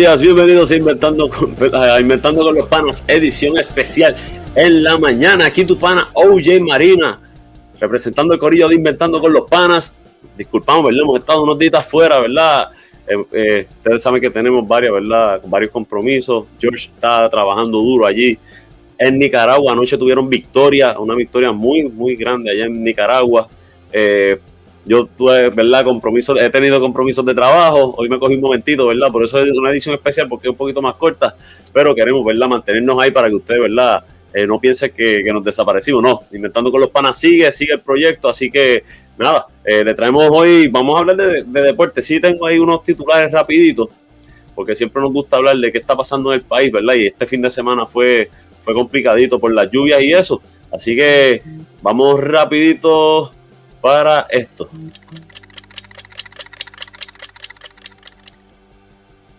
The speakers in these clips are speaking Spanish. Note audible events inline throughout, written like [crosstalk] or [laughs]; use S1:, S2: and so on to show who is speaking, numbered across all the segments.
S1: días, bienvenidos a Inventando con, [laughs] Inventando con los Panas, edición especial en la mañana. Aquí tu pana OJ Marina, representando el corillo de Inventando con los Panas. Disculpamos, ¿verdad? Hemos estado unos días fuera, ¿verdad? Eh, eh, ustedes saben que tenemos varios, ¿verdad? Varios compromisos. George está trabajando duro allí en Nicaragua. Anoche tuvieron victoria, una victoria muy, muy grande allá en Nicaragua. Eh, yo tuve, ¿verdad? Compromisos, he tenido compromisos de trabajo. Hoy me cogí un momentito, ¿verdad? Por eso es una edición especial porque es un poquito más corta. Pero queremos, ¿verdad? Mantenernos ahí para que ustedes, ¿verdad? Eh, no piensen que, nos desaparecimos. No, Inventando con los Panas sigue, sigue el proyecto. Así que, nada, eh, le traemos hoy, vamos a hablar de, de deporte. Sí tengo ahí unos titulares rapiditos, porque siempre nos gusta hablar de qué está pasando en el país, ¿verdad? Y este fin de semana fue, fue complicadito por las lluvias y eso. Así que vamos rapidito para esto.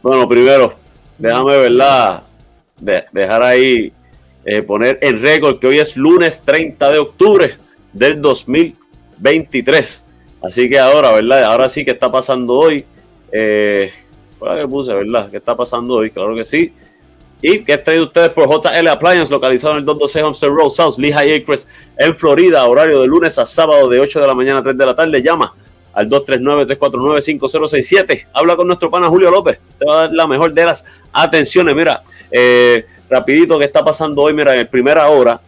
S1: Bueno, primero, déjame, ¿verdad? De, dejar ahí, eh, poner el récord que hoy es lunes 30 de octubre del 2023. Así que ahora, ¿verdad? Ahora sí que está pasando hoy. Eh, fue que puse, ¿verdad? ¿Qué está pasando hoy? Claro que sí. Y que es traído ustedes por JL Appliance, localizado en el 212 Homestead Road South, Lehigh Acres, en Florida, horario de lunes a sábado de 8 de la mañana a 3 de la tarde. Llama al 239-349-5067. Habla con nuestro pana Julio López. Te va a dar la mejor de las atenciones. Mira, eh, rapidito, ¿qué está pasando hoy? Mira, en primera hora,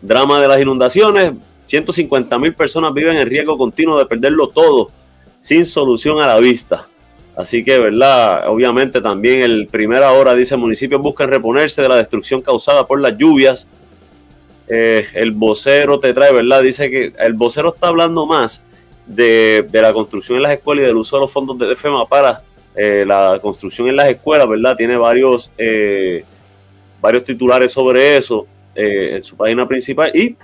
S1: drama de las inundaciones. 150 mil personas viven en riesgo continuo de perderlo todo sin solución a la vista. Así que, ¿verdad? Obviamente también el primera hora dice municipios buscan reponerse de la destrucción causada por las lluvias. Eh, el vocero te trae, ¿verdad? Dice que el vocero está hablando más de, la construcción en las escuelas y del uso de los fondos de FEMA para eh, la construcción en las escuelas, ¿verdad? Tiene varios, eh, varios titulares sobre eso en su página principal y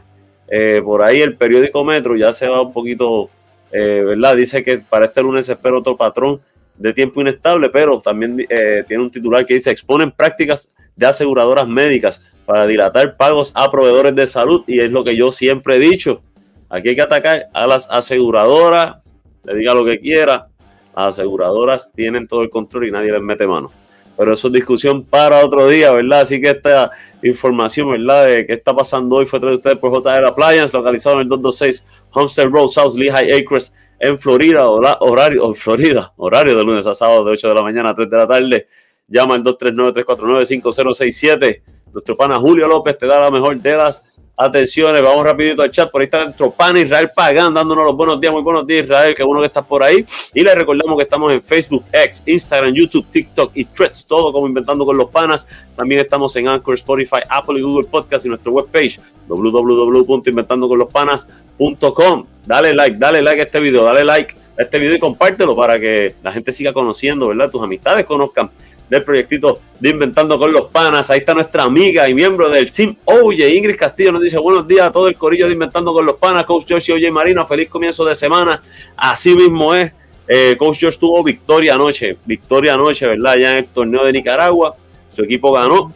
S1: por ahí el periódico Metro ya se va un poquito, ¿verdad? Dice que para este lunes espera otro patrón de tiempo inestable, pero también eh, tiene un titular que dice exponen prácticas de aseguradoras médicas para dilatar pagos a proveedores de salud y es lo que yo siempre he dicho. Aquí hay que atacar a las aseguradoras, le diga lo que quiera, las aseguradoras tienen todo el control y nadie les mete mano. Pero eso es discusión para otro día, ¿verdad? Así que esta información, ¿verdad? De qué está pasando hoy fue traída ustedes por JR Appliance, localizado en el 226 Homestead Road, South Lehigh Acres, en Florida, horario, Florida, horario de lunes a sábado de 8 de la mañana a 3 de la tarde. Llama al 239-349-5067. Nuestro pana Julio López te da la mejor de las atenciones. Vamos rapidito al chat. Por ahí está nuestro pana Israel Pagán dándonos los buenos días. Muy buenos días, Israel. Qué bueno que estás por ahí. Y le recordamos que estamos en Facebook, X, Instagram, YouTube, TikTok y Threads. Todo como Inventando con los Panas. También estamos en Anchor, Spotify, Apple y Google Podcast y nuestra webpage www.inventandoconlospanas.com. Dale like, dale like a este video, dale like a este video y compártelo para que la gente siga conociendo, ¿verdad? Tus amistades conozcan del proyectito de Inventando con los Panas. Ahí está nuestra amiga y miembro del Team Oye, Ingrid Castillo, nos dice buenos días a todo el corillo de Inventando con los Panas, Coach George y Oye Marino, feliz comienzo de semana. Así mismo es, eh, Coach George tuvo victoria anoche, victoria anoche, ¿verdad? Ya en el torneo de Nicaragua, su equipo ganó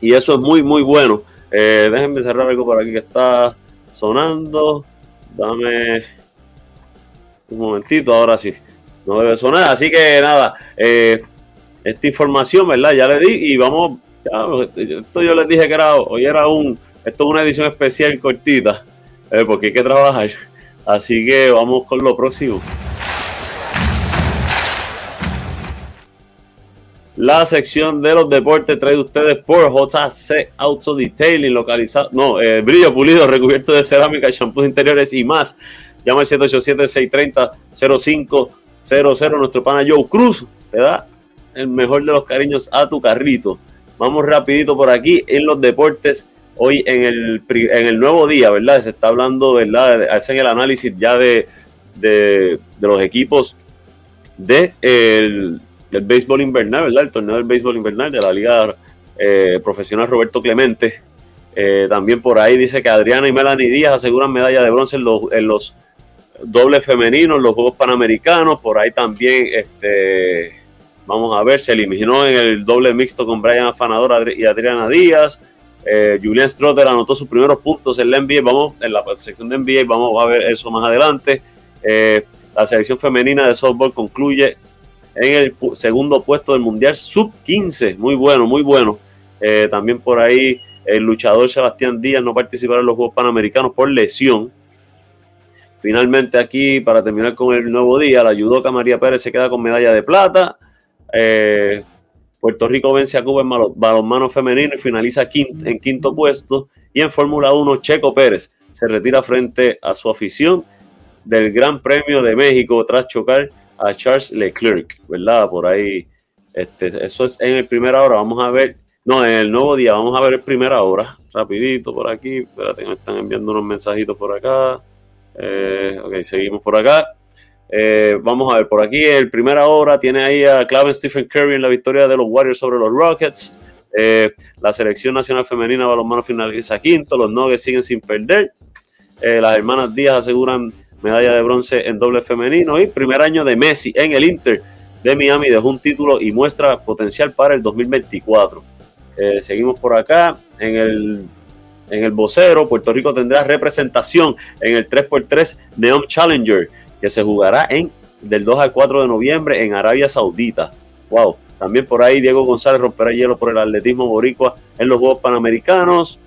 S1: y eso es muy, muy bueno. Eh, déjenme cerrar algo por aquí que está sonando. Dame un momentito, ahora sí. No debe sonar. Así que nada, eh, esta información, ¿verdad? Ya le di y vamos. esto yo les dije que era hoy era un. Esto es una edición especial cortita, eh, porque hay que trabajar. Así que vamos con lo próximo. La sección de los deportes trae ustedes por JC Auto Detailing, localizado, no, eh, brillo pulido, [laughs] recubierto de cerámica, shampoos interiores y más. Llama al 787-630-0500. Nuestro pana Joe Cruz te da el mejor de los cariños a tu carrito. Vamos rapidito por aquí en los deportes. Hoy en el, en el nuevo día, ¿verdad? Se está hablando, ¿verdad? Hacen el análisis ya de, de, los equipos de el, del béisbol invernal, ¿verdad? El torneo del béisbol invernal de la Liga eh, Profesional Roberto Clemente. Eh, también por ahí dice que Adriana y Melanie Díaz aseguran medalla de bronce en los, en los dobles femeninos, los Juegos Panamericanos. Por ahí también, este, vamos a ver, se eliminó en el doble mixto con Brian Afanador y Adriana Díaz. Eh, Julian Strotter anotó sus primeros puntos en la NBA. Vamos, en la sección de NBA, vamos a ver eso más adelante. la selección femenina de softball concluye en el segundo puesto del Mundial Sub-15. Muy bueno, muy bueno. Eh, también por ahí el luchador Sebastián Díaz no participará en los Juegos Panamericanos por lesión. Finalmente aquí, para terminar con el nuevo día, la judoka María Pérez se queda con medalla de plata. Eh, Puerto Rico vence a Cuba en balonmano femenino y finaliza en quinto puesto. Y en Fórmula 1, Checo Pérez se retira frente a su afición del Gran Premio de México tras chocar a Charles Leclerc, ¿verdad? Por ahí, este, eso es en el primera hora. Vamos a ver, no, en el nuevo día, vamos a ver el primera hora, rapidito por aquí. Espérate, me están enviando unos mensajitos por acá. Eh, ok, seguimos por acá. Eh, vamos a ver por aquí. El primera hora tiene ahí a Clave Stephen Curry en la victoria de los Warriors sobre los Rockets. Eh, la selección nacional femenina balonmano finaliza quinto. Los Nuggets siguen sin perder. las hermanas Díaz aseguran medalla de bronce en doble femenino. Y primer año de Messi en el Inter de Miami dejó un título y muestra potencial para el 2024. seguimos por acá en el en el vocero, Puerto Rico tendrá representación en el 3x3 Neon Challenger, que se jugará en del 2 al 4 de noviembre en Arabia Saudita. Wow. También por ahí Diego González romperá hielo por el atletismo boricua en los Juegos Panamericanos.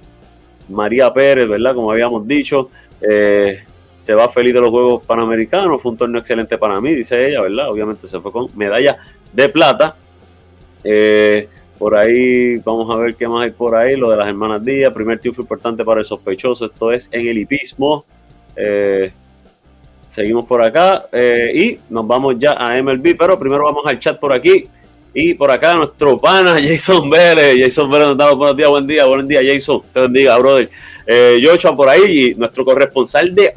S1: María Pérez, ¿verdad? Como habíamos dicho, eh, se va feliz de los Juegos Panamericanos. Fue un torneo excelente para mí, dice ella, ¿verdad? Obviamente se fue con medalla de plata. Eh, por ahí, vamos a ver qué más hay por ahí. Lo de las hermanas Díaz, primer triunfo importante para el sospechoso. Esto es en el hipismo. Eh, seguimos por acá eh, y nos vamos ya a MLB, pero primero vamos al chat por aquí. Y por acá nuestro pana [laughs] Jason Vélez. Jason Vélez nos da buenos días, buen día, buen día, Jason. Te bendiga, brother. Eh, Joshua por ahí, y nuestro corresponsal de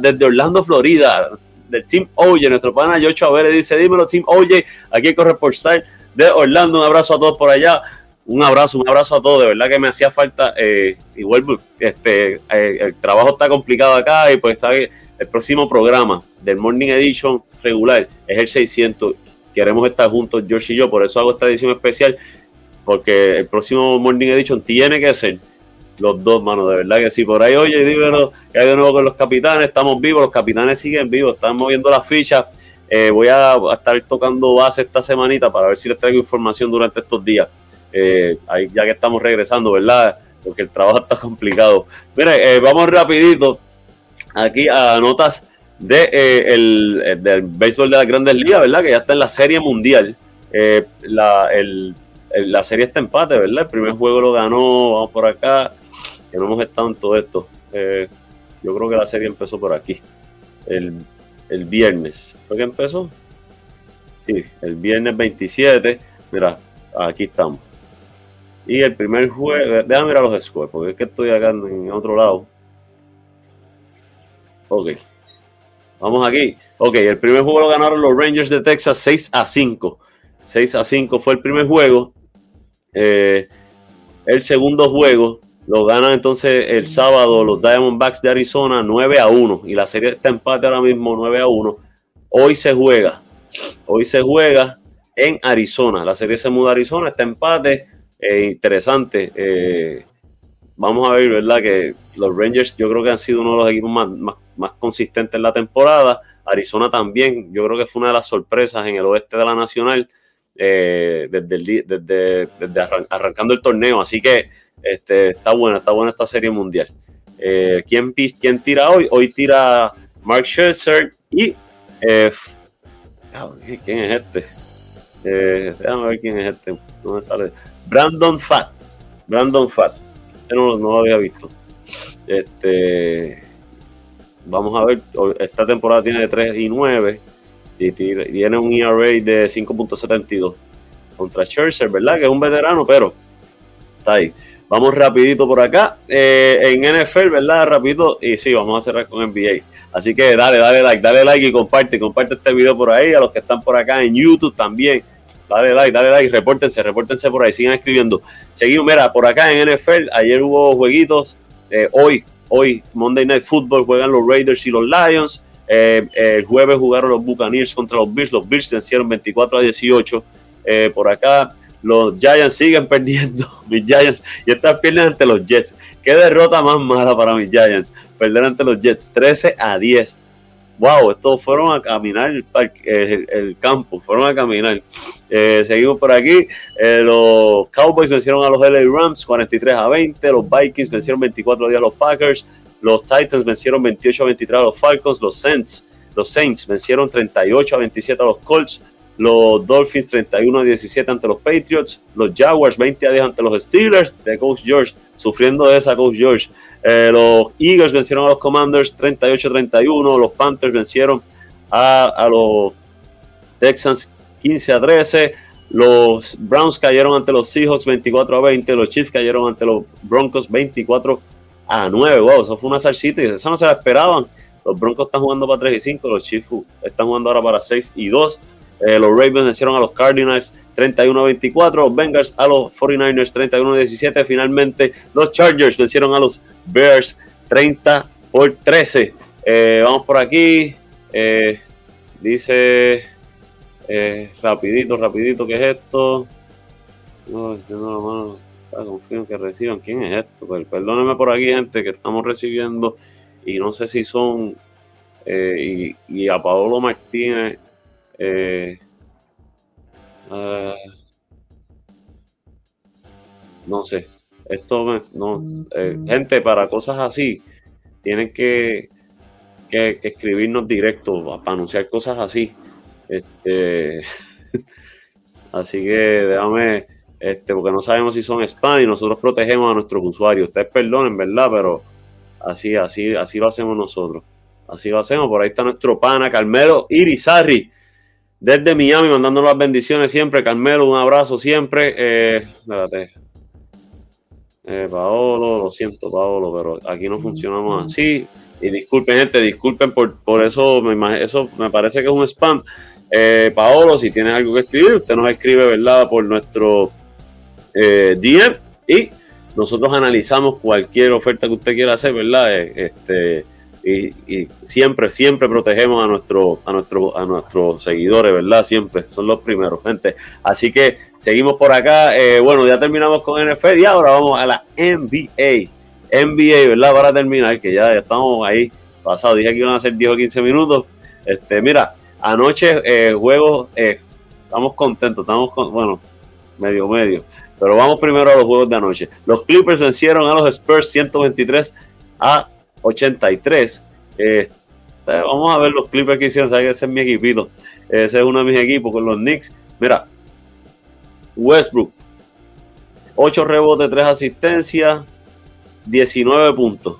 S1: desde Orlando, Florida, del Team Oye, nuestro pana Joshua Vélez dice: Dímelo, Team Oye, aquí corresponsal de Orlando. Un abrazo a todos por allá. Un abrazo, un abrazo a todos. De verdad que me hacía falta. Eh, igual, este, eh, el trabajo está complicado acá y pues sabe, el próximo programa del Morning Edition regular es el 600. Queremos estar juntos, George y yo. Por eso hago esta edición especial. Porque el próximo Morning Edition tiene que ser los dos, mano, de verdad que sí. Por ahí, oye, dímelo, que hay de nuevo con los capitanes, estamos vivos, los capitanes siguen vivos, están moviendo las fichas. Eh, voy a, estar tocando base esta semanita para ver si les traigo información durante estos días. Eh, ahí, ya que estamos regresando, ¿verdad? Porque el trabajo [laughs] está complicado. Mire, eh, vamos rapidito aquí a notas de, el, del béisbol de las grandes ligas, ¿verdad? Que ya está en la serie mundial. la, la serie está empate, ¿verdad? El primer juego lo ganó, vamos por acá, que no hemos estado en todo esto. yo creo que la serie empezó por aquí. El el viernes. ¿Fue que empezó? Sí, el viernes 27. Mira, aquí estamos. Y el primer juego, déjame mirar los scores, porque es que estoy acá en otro lado. Ok. Vamos aquí. Ok, el primer juego lo ganaron los Rangers de Texas 6 a 5. 6 a 5 fue el primer juego. Eh, el segundo juego lo ganan entonces el sábado los Diamondbacks de Arizona 9 a 1. Y la serie está empate ahora mismo 9 a 1. Hoy se juega. Hoy se juega en Arizona. La serie se muda a Arizona, está empate. Eh, interesante. Eh, vamos a ver, ¿verdad? Que los Rangers yo creo que han sido uno de los equipos más, más, consistentes en la temporada. Arizona también, yo creo que fue una de las sorpresas en el oeste de la Nacional eh, desde, desde, desde arrancando el torneo. Así que este, está buena, está buena esta serie mundial. Eh, ¿quién, ¿quién, tira hoy? Hoy tira Mark Scherzer y. Eh, ¿Quién es este? Déjame ver quién es este. No me sale. Brandon Fat. Brandon Fat. Este no, no lo había visto. Este. Vamos a ver. Esta temporada tiene 3 y 9. Y tiene un ERA de 5.72 contra Scherzer, ¿verdad? Que es un veterano, pero está ahí. Vamos rapidito por acá. Eh, en NFL, ¿verdad? Rapidito. Y sí, vamos a cerrar con NBA. Así que dale, dale like, dale like y comparte. Comparte este video por ahí. A los que están por acá en YouTube también. Dale like, dale like. Repórtense, repórtense por ahí. Sigan escribiendo. Seguimos, mira, por acá en NFL. Ayer hubo jueguitos. Eh, hoy, hoy, Monday Night Football, juegan los Raiders y los Lions. Eh, el jueves jugaron los Buccaneers contra los Bills. Los Bills vencieron 24 a 18. por acá los Giants siguen [laughs] perdiendo, mis Giants, y estas pierden ante los Jets. Qué derrota más mala para mis Giants, perder ante los Jets, 13 a 10. Wow, estos fueron a caminar el, campo, fueron a caminar. Eh, seguimos por aquí. Eh, los Cowboys vencieron a los LA Rams 43 a 20. Los Vikings vencieron 24 días a los Packers. Los Titans vencieron 28 a 23 a los Falcons. Los Saints, los Saints vencieron 38 a 27 a los Colts. Los Dolphins 31 a 17 ante los Patriots. Los Jaguars 20 a 10 ante los Steelers de Coach George, sufriendo de esa Coach George. Eh, los Eagles vencieron a los Commanders 38 a 31. Los Panthers vencieron a, a los Texans 15 a 13. Los Browns cayeron ante los Seahawks 24 a 20. Los Chiefs cayeron ante los Broncos 24 a 9. Wow, eso fue una salsita y eso no se la esperaban. Los Broncos están jugando para 3 y 5. Los Chiefs están jugando ahora para 6 y 2. Eh, los Ravens vencieron a los Cardinals 31 a 24, los Bengals a los 49ers 31 a 17. Finalmente, los Chargers vencieron a los Bears 30 por 13. Eh, vamos por aquí. Eh, dice rapidito, rapidito, ¿qué es esto? No, no, no, confío en que reciban. ¿Quién es esto? Pues, perdónenme por aquí, gente, que estamos recibiendo y no sé si son. y, y a Paolo Martínez eh, ah, no sé. Esto no, eh, gente, para cosas así, tienen que, que, escribirnos directo para anunciar cosas así. Este, [laughs] así que déjame, este, porque no sabemos si son spam y nosotros protegemos a nuestros usuarios. Ustedes perdonen, ¿verdad? Pero así, así, así lo hacemos nosotros. Así lo hacemos. Por ahí está nuestro pana Carmelo Irizarri desde Miami, mandándonos las bendiciones siempre. Carmelo, un abrazo siempre. Eh, espérate. Eh, Paolo, lo siento, Paolo, pero aquí no funcionamos así. Y disculpen, gente, disculpen por, por eso, me, eso me parece que es un spam. Eh, Paolo, si tiene algo que escribir, usted nos escribe, ¿verdad? Por nuestro eh, DM y nosotros analizamos cualquier oferta que usted quiera hacer, ¿verdad? este y, siempre, siempre protegemos a, nuestro, a, nuestro, a nuestros seguidores, ¿verdad? Siempre, son los primeros, gente. Así que seguimos por acá. Eh, bueno, ya terminamos con NFL y ahora vamos a la NBA. NBA, ¿verdad? Para terminar, que ya, estamos ahí pasados. Dije que iban a ser 10 o 15 minutos. Este, mira, anoche eh, juegos, eh, estamos contentos, estamos con, bueno, medio medio. Pero vamos primero a los juegos de anoche. Los Clippers vencieron a los Spurs 123 a 83. Eh, vamos a ver los clips que hicieron. ese es mi equipito. Ese es uno de mis equipos con los Knicks. Mira, Westbrook, 8 rebotes, 3 asistencias, 19 puntos.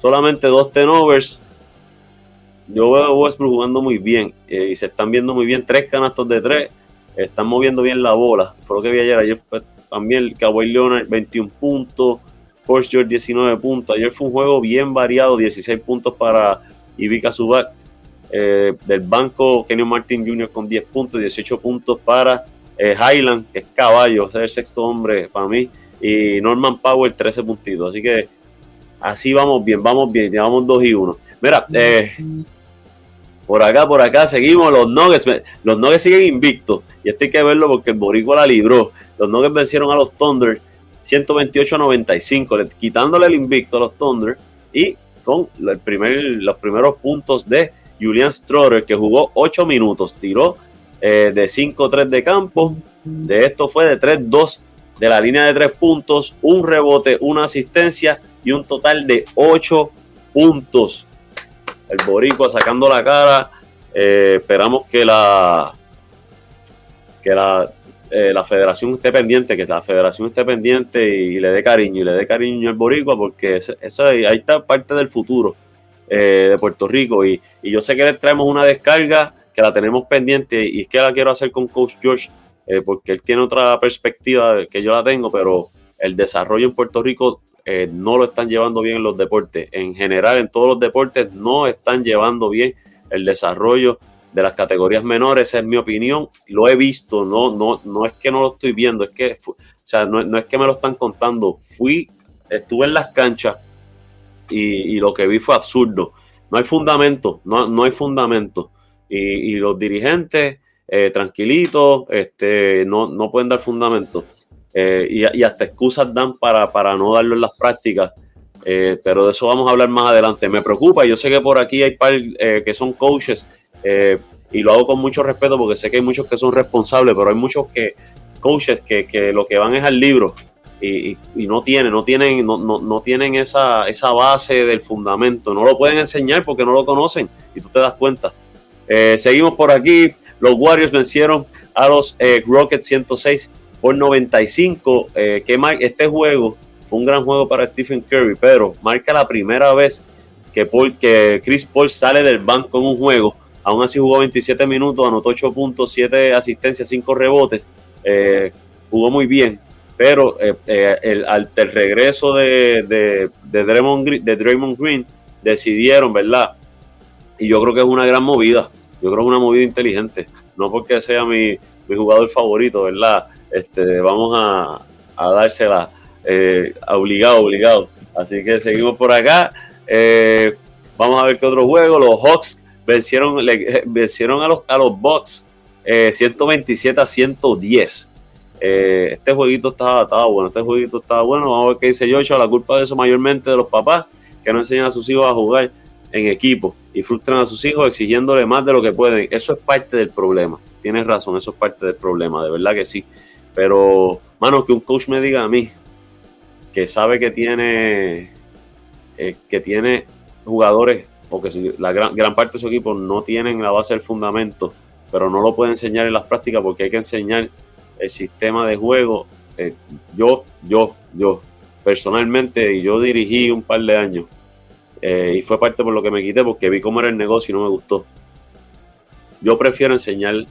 S1: Solamente 2 tenovers. Yo veo a Westbrook jugando muy bien eh, y se están viendo muy bien. 3 canastos de 3. Están moviendo bien la bola. Fue lo que vi ayer. Ayer también el Kawhi Leonard, 21 puntos. Porsche George 19 puntos. Ayer fue un juego bien variado, 16 puntos para Ivica Zubac. Eh, del banco, Kenyon Martin Jr. con 10 puntos, 18 puntos para eh, Highland, que es caballo, o sea, el sexto hombre para mí. Y Norman Powell, 13 puntitos. Así que así vamos bien, vamos bien, llevamos 2 y 1. Mira, eh, por acá, por acá seguimos. Los Nuggets, los Nuggets siguen invictos. Y esto hay que verlo porque el Boricua la libró. Los Nuggets vencieron a los Thunder 128 a 95, quitándole el invicto a los Thunder y con el primer, los primeros puntos de Julian Stroder, que jugó 8 minutos, tiró eh, de 5-3 de campo, de esto fue de 3-2 de la línea de 3 puntos, un rebote, una asistencia y un total de 8 puntos. El Boricua sacando la cara, eh, esperamos que la que la eh, la federación esté pendiente, que la federación esté pendiente y, le dé cariño, y le dé cariño al boricua, porque eso, ahí está parte del futuro eh, de Puerto Rico. Y, yo sé que le traemos una descarga que la tenemos pendiente y es que la quiero hacer con Coach George, eh, porque él tiene otra perspectiva que yo la tengo, pero el desarrollo en Puerto Rico no lo están llevando bien en los deportes. En general, en todos los deportes no están llevando bien el desarrollo de las categorías menores, esa es mi opinión, lo he visto, no, no, no es que no lo estoy viendo, es que, o sea, no, es que me lo están contando, fui, estuve en las canchas y, lo que vi fue absurdo, no hay fundamento, no, no hay fundamento, y, los dirigentes, eh, tranquilitos, este, no, no pueden dar fundamento, eh, y, hasta excusas dan para, para no darlo en las prácticas, Eh, pero de eso vamos a hablar más adelante. Me preocupa, yo sé que por aquí hay par que son coaches y lo hago con mucho respeto porque sé que hay muchos que son responsables, pero hay muchos que coaches que, que lo que van es al libro y, no tienen, no tienen, no, no, tienen esa, esa, base del fundamento, no lo pueden enseñar porque no lo conocen y tú te das cuenta. Eh, seguimos por aquí, los Warriors vencieron a los eh, Rockets 106 por 95, eh, que este juego fue un gran juego para Stephen Curry, pero marca la primera vez que, que Chris Paul sale del banco en un juego, aún así jugó 27 minutos, anotó 8 puntos, 7 asistencias, 5 rebotes, jugó muy bien, pero eh, eh, el, al regreso de, Draymond Green, de Draymond Green decidieron, ¿verdad? Y yo creo que es una gran movida, yo creo que es una movida inteligente, no porque sea mi, jugador favorito, ¿verdad? Este, vamos a, dársela eh, obligado, obligado. Así que seguimos por acá. vamos a ver qué otro juego. Los Hawks vencieron, [laughs] vencieron a los, a los Bucks 127 a 110. Eh, este jueguito estaba, bueno, este jueguito estaba bueno. Vamos a ver qué dice Yocho. La culpa de eso mayormente de los papás que no enseñan a sus hijos a jugar en equipo y frustran a sus hijos exigiéndole más de lo que pueden. Eso es parte del problema. Tienes razón, eso es parte del problema, de verdad que sí. Pero, mano, que un coach me diga a mí que sabe que tiene eh, que tiene jugadores, porque la gran, parte de su equipo no tienen la base del fundamento, pero no lo puede enseñar en las prácticas porque hay que enseñar el sistema de juego. Eh, yo, yo, yo, personalmente, yo dirigí un par de años eh, y fue parte por lo que me quité porque vi cómo era el negocio y no me gustó. Yo prefiero enseñar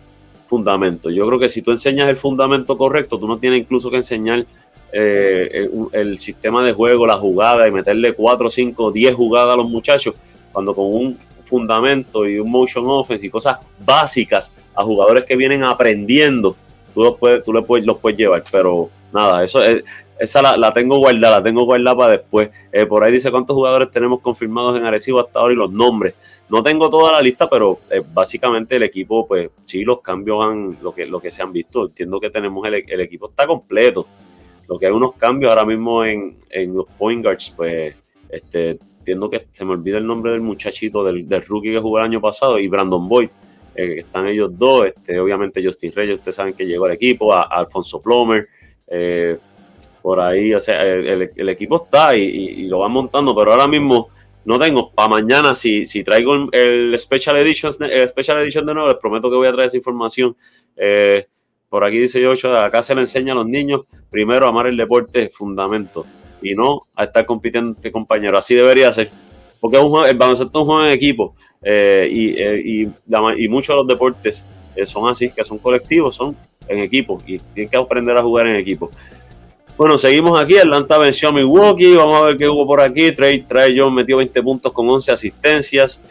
S1: fundamento. Yo creo que si tú enseñas el fundamento correcto, tú no tienes incluso que enseñar eh, el, sistema de juego, la jugada y meterle 4, 5, 10 jugadas a los muchachos, cuando con un fundamento y un motion offense y cosas básicas a jugadores que vienen aprendiendo tú los puedes, tú le puedes, los puedes llevar, pero nada, eso es, esa la, tengo guardada, la tengo guardada para después. Eh, por ahí dice cuántos jugadores tenemos confirmados en Arecibo hasta ahora y los nombres. No tengo toda la lista, pero eh, básicamente el equipo, pues sí, los cambios han, lo que, lo que se han visto. Entiendo que tenemos el, el equipo está completo. Lo que hay unos cambios ahora mismo en, en los point guards, pues este, entiendo que se me olvida el nombre del muchachito, del, del rookie que jugó el año pasado, y Brandon Boyd eh, están ellos dos, este, obviamente Justin Reyes, ustedes saben que llegó al equipo, a, Alfonso Plomer, eh, por ahí, o sea, el, equipo está y, lo van montando, pero ahora mismo no tengo, para mañana, si, si traigo el Special Edition, el Special Edition de nuevo, les prometo que voy a traer esa información. Eh, por aquí dice yo, acá se le enseña a los niños primero amar el deporte fundamento y no a estar compitiendo este compañero. Así debería ser. Porque un el baloncesto es un juego en equipo eh, eh, y, y, muchos de los deportes eh, son así, que son colectivos, son en equipo y tienen que aprender a jugar en equipo. Bueno, seguimos aquí. Atlanta venció a Milwaukee. Vamos a ver qué hubo por aquí. Trey, Trey John metió 20 puntos con 11 asistencias.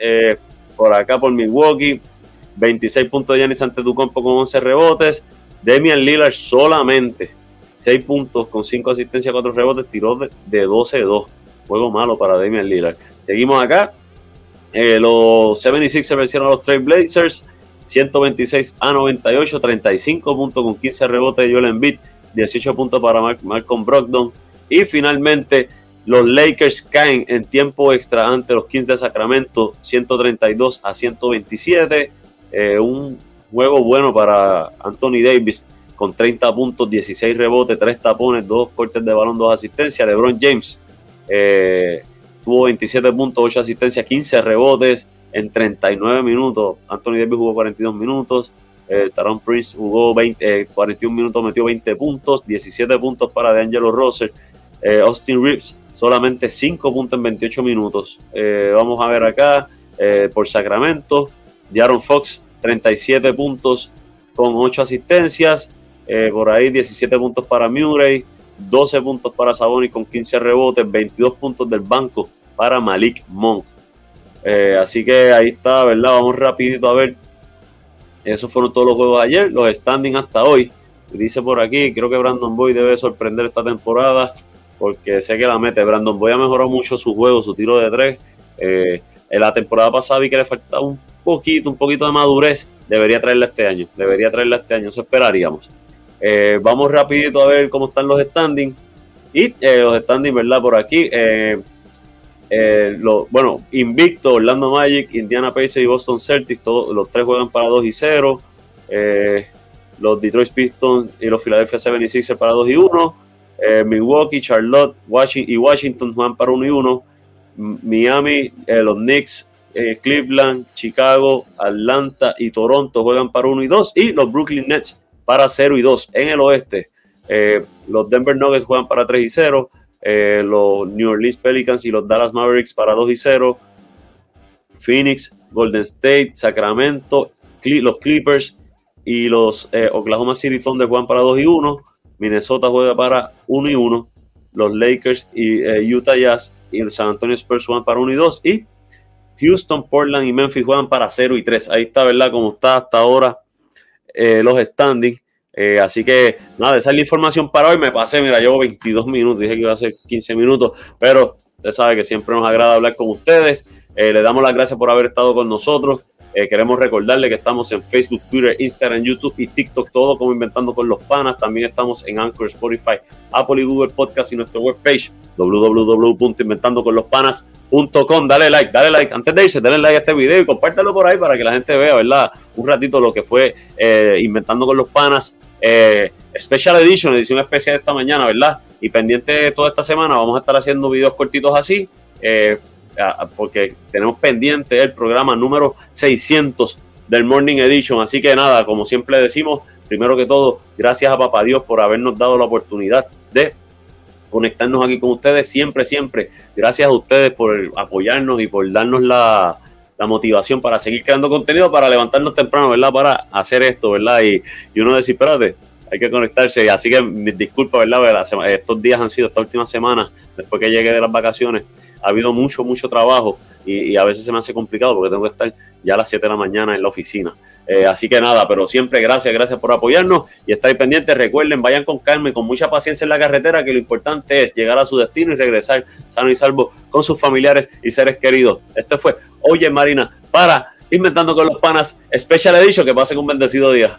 S1: por acá por Milwaukee. 26 puntos de Giannis Antetokounmpo con 11 rebotes. Demian Lillard solamente 6 puntos con 5 asistencias, 4 rebotes. Tiró de, de 12-2. Juego malo para Damian Lillard. Seguimos acá. Eh, los 76 se vencieron a los Trail Blazers. 126 a 98, 35 puntos con 15 rebotes de Joel Embiid, 18 puntos para Malcolm Brogdon. Y finalmente los Lakers caen en tiempo extra ante los Kings de Sacramento, 132 a 127. Eh, un juego bueno para Anthony Davis con 30 puntos, 16 rebotes, 3 tapones, 2 cortes de balón, 2 asistencias. LeBron James eh, tuvo 27 puntos, 8 asistencias, 15 rebotes en 39 minutos. Anthony Davis jugó 42 minutos. Eh, Taron Prince jugó 20, 41 eh, minutos, metió 20 puntos, 17 puntos para DeAngelo Russell. Eh, Austin Reeves solamente 5 puntos en 28 minutos. vamos a ver acá por Sacramento. Diaron Fox 37 puntos con 8 asistencias. Por ahí 17 puntos para Murray. 12 puntos para Sabonis con 15 rebotes, 22 puntos del banco para Malik Monk. Eh, así que ahí está, ¿verdad? Vamos rapidito a ver. Esos fueron todos los juegos de ayer, los standing hasta hoy. Dice por aquí, creo que Brandon Boy debe sorprender esta temporada porque sé que la mete. Brandon Boy ha mejorado mucho su juego, su tiro de tres. Eh, en la temporada pasada vi que le faltaba un poquito, un poquito de madurez. Debería traerla este año, debería traerla este año, eso esperaríamos. Eh, vamos rapidito a ver cómo están los standings. Y eh, los standings, ¿verdad? Por aquí. Eh, Eh, bueno, invicto, Orlando Magic, Indiana Pacers y Boston Celtics, todos, los tres juegan para 2 y 0. Eh, los Detroit Pistons y los Philadelphia 76 para 2 y 1. Eh, Milwaukee, Charlotte Washington, y Washington juegan para 1 y 1. Miami, los Knicks, Cleveland, Chicago, Atlanta y Toronto juegan para 1 y 2. Y los Brooklyn Nets para 0 y 2 en el oeste. los Denver Nuggets juegan para 3 y 0. Eh, los New Orleans Pelicans y los Dallas Mavericks para 2 y 0, Phoenix, Golden State, Sacramento, los Clippers y los eh, Oklahoma City Thunder juegan para 2 y 1, Minnesota juega para 1 y 1, los Lakers y eh, Utah Jazz y el San Antonio Spurs juegan para 1 y 2 y Houston, Portland y Memphis juegan para 0 y 3. Ahí está, ¿verdad? Como está hasta ahora los standings. Eh, así que nada, esa es la información para hoy. Me pasé, mira, llevo 22 minutos, dije que iba a ser 15 minutos, pero usted sabe que siempre nos agrada hablar con ustedes. Eh, le damos las gracias por haber estado con nosotros. Eh, queremos recordarle que estamos en Facebook, Twitter, Instagram, YouTube y TikTok, todo como Inventando con los Panas. También estamos en Anchor, Spotify, Apple y Google Podcast y nuestra webpage www.inventandoconlospanas.com. Dale like, dale like. Antes de irse, dale like a este video y compártelo por ahí para que la gente vea, ¿verdad? Un ratito lo que fue Inventando con los Panas eh, Special Edition, edición especial esta mañana, ¿verdad? Y pendiente toda esta semana vamos a estar haciendo videos cortitos así, eh, porque tenemos pendiente el programa número 600 del Morning Edition. Así que nada, como siempre decimos, primero que todo, gracias a Papá Dios por habernos dado la oportunidad de conectarnos aquí con ustedes. Siempre, siempre, gracias a ustedes por apoyarnos y por darnos la, la motivación para seguir creando contenido, para levantarnos temprano, ¿verdad? Para hacer esto, ¿verdad? Y, uno decir, espérate, hay que conectarse. Así que mis disculpas, ¿verdad? Estos días han sido, esta última semana, después que llegué de las vacaciones, ha habido mucho, mucho trabajo y, a veces se me hace complicado porque tengo que estar ya a las 7 de la mañana en la oficina. Eh, así que nada, pero siempre gracias, gracias por apoyarnos y estar pendientes. Recuerden, vayan con calma y con mucha paciencia en la carretera, que lo importante es llegar a su destino y regresar sano y salvo con sus familiares y seres queridos. Este fue Oye Marina para Inventando con los Panas Special Edition. Que pasen un bendecido día.